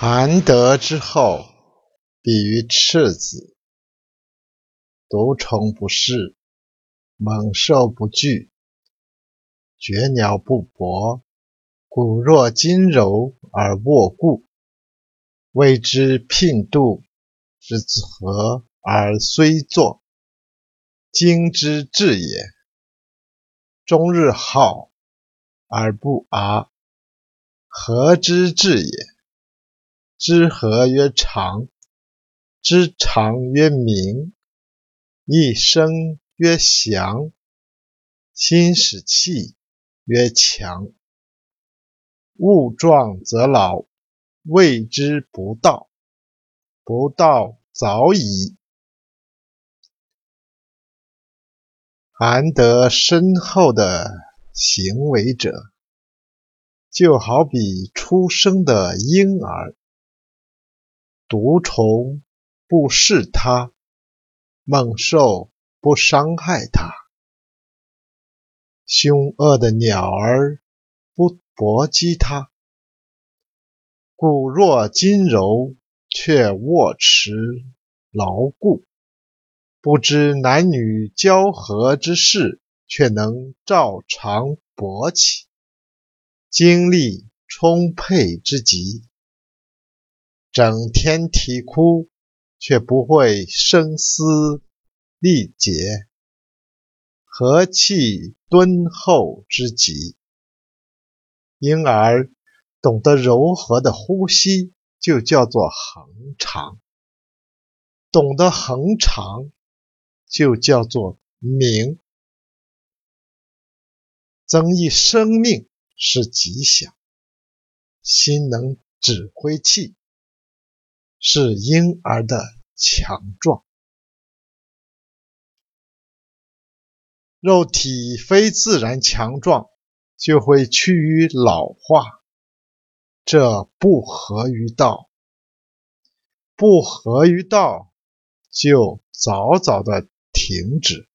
含德之后，必于赤子。毒虫不噬，猛兽不惧，绝鸟不搏，骨若金柔而握固，谓之聘度之子和而虽作，精之至也。终日好而不 악， 和之至也。知和曰长，知长曰明，一生曰祥，心使气曰强。物壮则老，谓之不道。不道早已。含得深厚的行为者，就好比出生的婴儿。毒虫不噬它，猛兽不伤害它，凶恶的鸟儿不搏击它，骨若金柔却握持牢固，不知男女交合之事，却能照常勃起，精力充沛之极。整天啼哭，却不会声嘶力竭，和气敦厚之极。因而懂得柔和的呼吸，就叫做恒长；懂得恒长，就叫做明。增益生命是吉祥，心能指挥气。是婴儿的强壮，肉体非自然强壮，就会趋于老化，这不合于道。不合于道，就早早的停止。